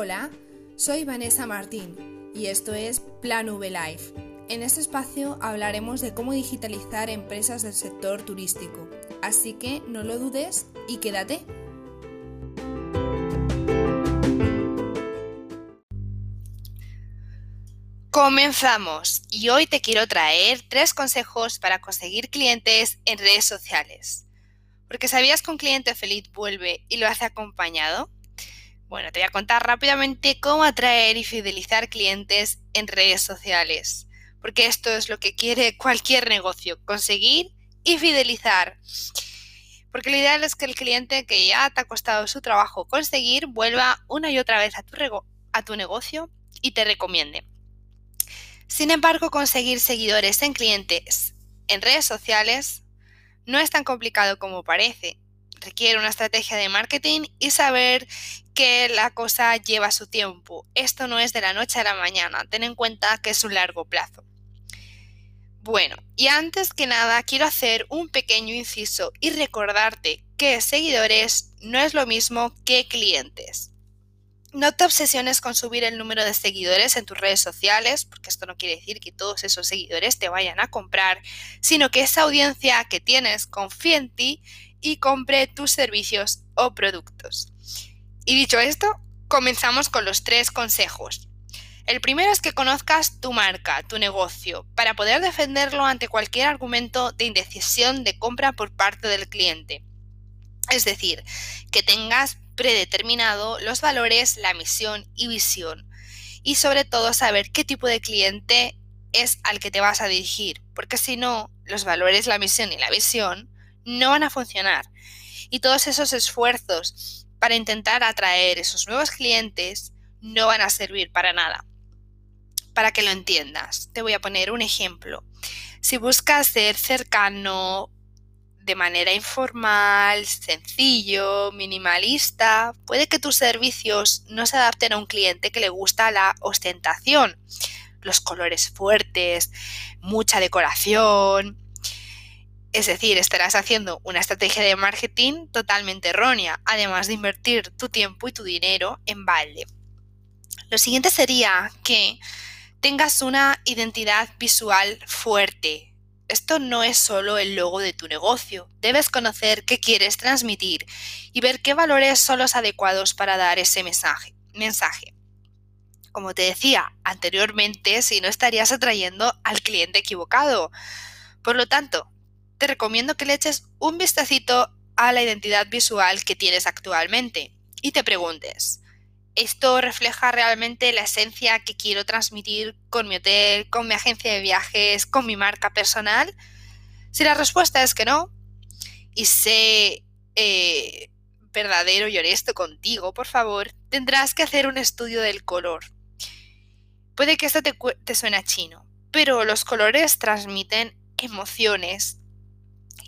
Hola, soy Vanessa Martín y esto es Plan V Life. En este espacio hablaremos de cómo digitalizar empresas del sector turístico, así que no lo dudes y quédate. Comenzamos y hoy te quiero traer tres consejos para conseguir clientes en redes sociales. Porque ¿sabías que un cliente feliz vuelve y lo hace acompañado? Bueno, te voy a contar rápidamente cómo atraer y fidelizar clientes en redes sociales. Porque esto es lo que quiere cualquier negocio, conseguir y fidelizar. Porque lo ideal es que el cliente que ya te ha costado su trabajo conseguir vuelva una y otra vez a tu, a tu negocio y te recomiende. Sin embargo, conseguir seguidores en clientes en redes sociales no es tan complicado como parece. Requiere una estrategia de marketing y saber que la cosa lleva su tiempo. Esto no es de la noche a la mañana. Ten en cuenta que es un largo plazo. Bueno, y antes que nada quiero hacer un pequeño inciso y recordarte que seguidores no es lo mismo que clientes. No te obsesiones con subir el número de seguidores en tus redes sociales, porque esto no quiere decir que todos esos seguidores te vayan a comprar, sino que esa audiencia que tienes confíe en ti y compre tus servicios o productos. Y dicho esto, comenzamos con los tres consejos. El primero es que conozcas tu marca, tu negocio, para poder defenderlo ante cualquier argumento de indecisión de compra por parte del cliente. Es decir, que tengas predeterminado los valores, la misión y visión. Y sobre todo saber qué tipo de cliente es al que te vas a dirigir, porque si no, los valores, la misión y la visión no van a funcionar. Y todos esos esfuerzos para intentar atraer esos nuevos clientes no van a servir para nada. Para que lo entiendas, te voy a poner un ejemplo. Si buscas ser cercano, de manera informal, sencillo, minimalista, puede que tus servicios no se adapten a un cliente que le gusta la ostentación, los colores fuertes, mucha decoración. Es decir, estarás haciendo una estrategia de marketing totalmente errónea, además de invertir tu tiempo y tu dinero en balde. Lo siguiente sería que tengas una identidad visual fuerte, esto no es solo el logo de tu negocio. Debes conocer qué quieres transmitir y ver qué valores son los adecuados para dar ese mensaje. mensaje. Como te decía anteriormente, si no estarías atrayendo al cliente equivocado. Por lo tanto, te recomiendo que le eches un vistacito a la identidad visual que tienes actualmente y te preguntes, ¿esto refleja realmente la esencia que quiero transmitir con mi hotel, con mi agencia de viajes, con mi marca personal? Si la respuesta es que no, y sé eh, verdadero y honesto contigo, por favor, tendrás que hacer un estudio del color. Puede que esto te, te suene a chino, pero los colores transmiten emociones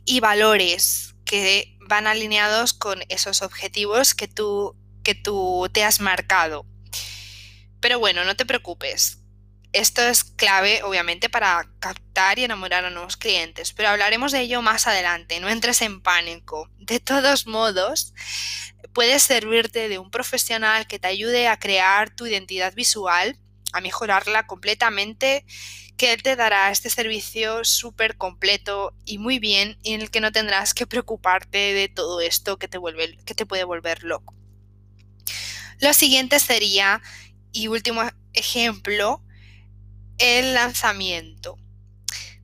y valores que van alineados con esos objetivos que tú que tú te has marcado. Pero bueno, no te preocupes. Esto es clave, obviamente, para captar y enamorar a nuevos clientes, pero hablaremos de ello más adelante, no entres en pánico. De todos modos, puedes servirte de un profesional que te ayude a crear tu identidad visual, a mejorarla completamente, que él te dará este servicio súper completo y muy bien, en el que no tendrás que preocuparte de todo esto que te, vuelve, que te puede volver loco. Lo siguiente sería, y último ejemplo, el lanzamiento.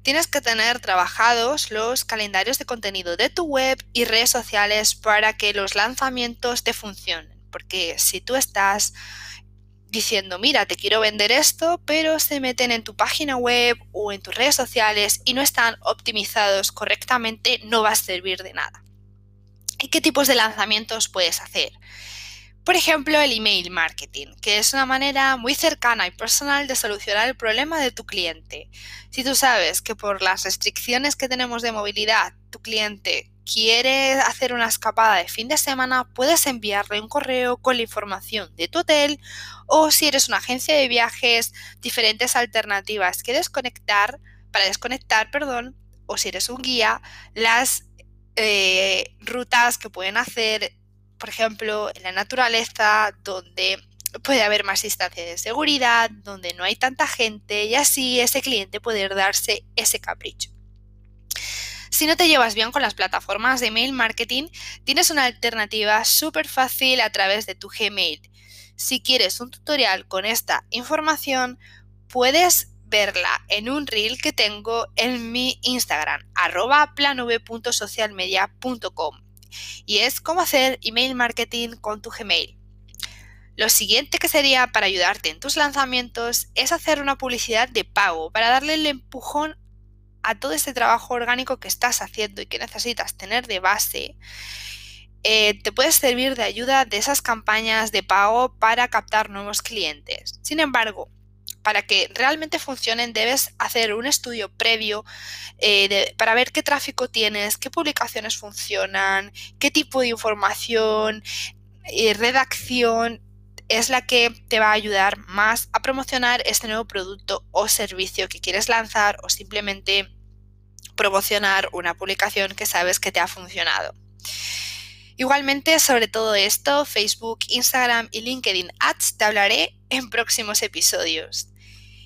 Tienes que tener trabajados los calendarios de contenido de tu web y redes sociales para que los lanzamientos te funcionen. Porque si tú estás diciendo, mira, te quiero vender esto, pero se meten en tu página web o en tus redes sociales y no están optimizados correctamente, no va a servir de nada. ¿Y qué tipos de lanzamientos puedes hacer? Por ejemplo, el email marketing, que es una manera muy cercana y personal de solucionar el problema de tu cliente. Si tú sabes que por las restricciones que tenemos de movilidad, tu cliente quiere hacer una escapada de fin de semana, puedes enviarle un correo con la información de tu hotel o si eres una agencia de viajes, diferentes alternativas que desconectar, para desconectar, perdón, o si eres un guía, las eh, rutas que pueden hacer por ejemplo, en la naturaleza, donde puede haber más distancia de seguridad, donde no hay tanta gente y así ese cliente puede darse ese capricho. Si no te llevas bien con las plataformas de email marketing, tienes una alternativa súper fácil a través de tu Gmail. Si quieres un tutorial con esta información, puedes verla en un reel que tengo en mi Instagram, arroba. Y es cómo hacer email marketing con tu Gmail. Lo siguiente que sería para ayudarte en tus lanzamientos es hacer una publicidad de pago para darle el empujón a todo este trabajo orgánico que estás haciendo y que necesitas tener de base. Eh, te puedes servir de ayuda de esas campañas de pago para captar nuevos clientes. Sin embargo, para que realmente funcionen debes hacer un estudio previo eh, para ver qué tráfico tienes, qué publicaciones funcionan, qué tipo de información, y redacción es la que te va a ayudar más a promocionar este nuevo producto o servicio que quieres lanzar o simplemente promocionar una publicación que sabes que te ha funcionado. Igualmente, sobre todo esto, Facebook, Instagram y LinkedIn Ads te hablaré en próximos episodios.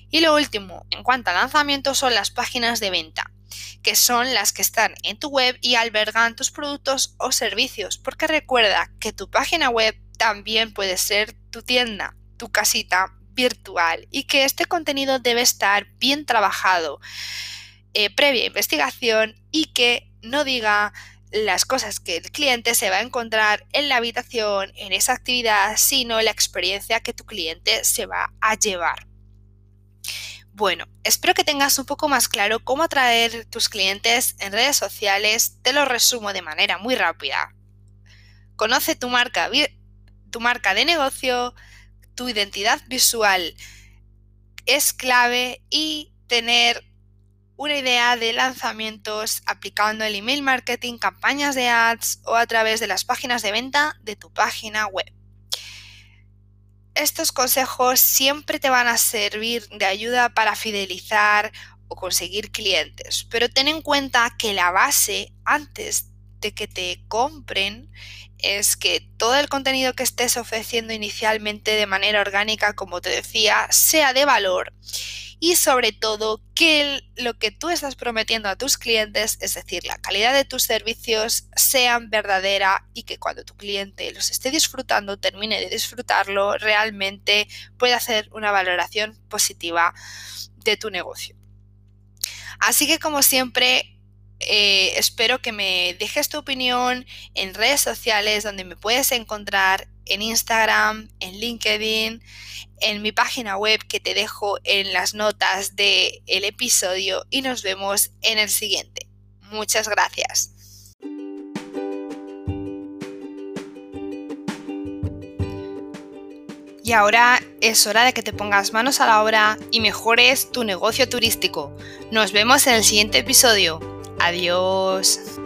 Y lo último, en cuanto a lanzamiento, son las páginas de venta, que son las que están en tu web y albergan tus productos o servicios, porque recuerda que tu página web también puede ser tu tienda, tu casita virtual y que este contenido debe estar bien trabajado, eh, previa investigación y que no diga las cosas que el cliente se va a encontrar en la habitación, en esa actividad, sino la experiencia que tu cliente se va a llevar. Bueno, espero que tengas un poco más claro cómo atraer tus clientes en redes sociales. Te lo resumo de manera muy rápida. Conoce tu marca, tu marca de negocio, tu identidad visual es clave y tener una idea de lanzamientos aplicando el email marketing, campañas de ads o a través de las páginas de venta de tu página web. Estos consejos siempre te van a servir de ayuda para fidelizar o conseguir clientes, pero ten en cuenta que la base antes de que te compren es que todo el contenido que estés ofreciendo inicialmente de manera orgánica, como te decía, sea de valor y sobre todo que lo que tú estás prometiendo a tus clientes, es decir, la calidad de tus servicios, sean verdadera y que cuando tu cliente los esté disfrutando, termine de disfrutarlo, realmente pueda hacer una valoración positiva de tu negocio. Así que como siempre, eh, espero que me dejes tu opinión en redes sociales donde me puedes encontrar en Instagram, en LinkedIn, en mi página web que te dejo en las notas del episodio y nos vemos en el siguiente. Muchas gracias. Y ahora es hora de que te pongas manos a la obra y mejores tu negocio turístico. Nos vemos en el siguiente episodio. Adiós.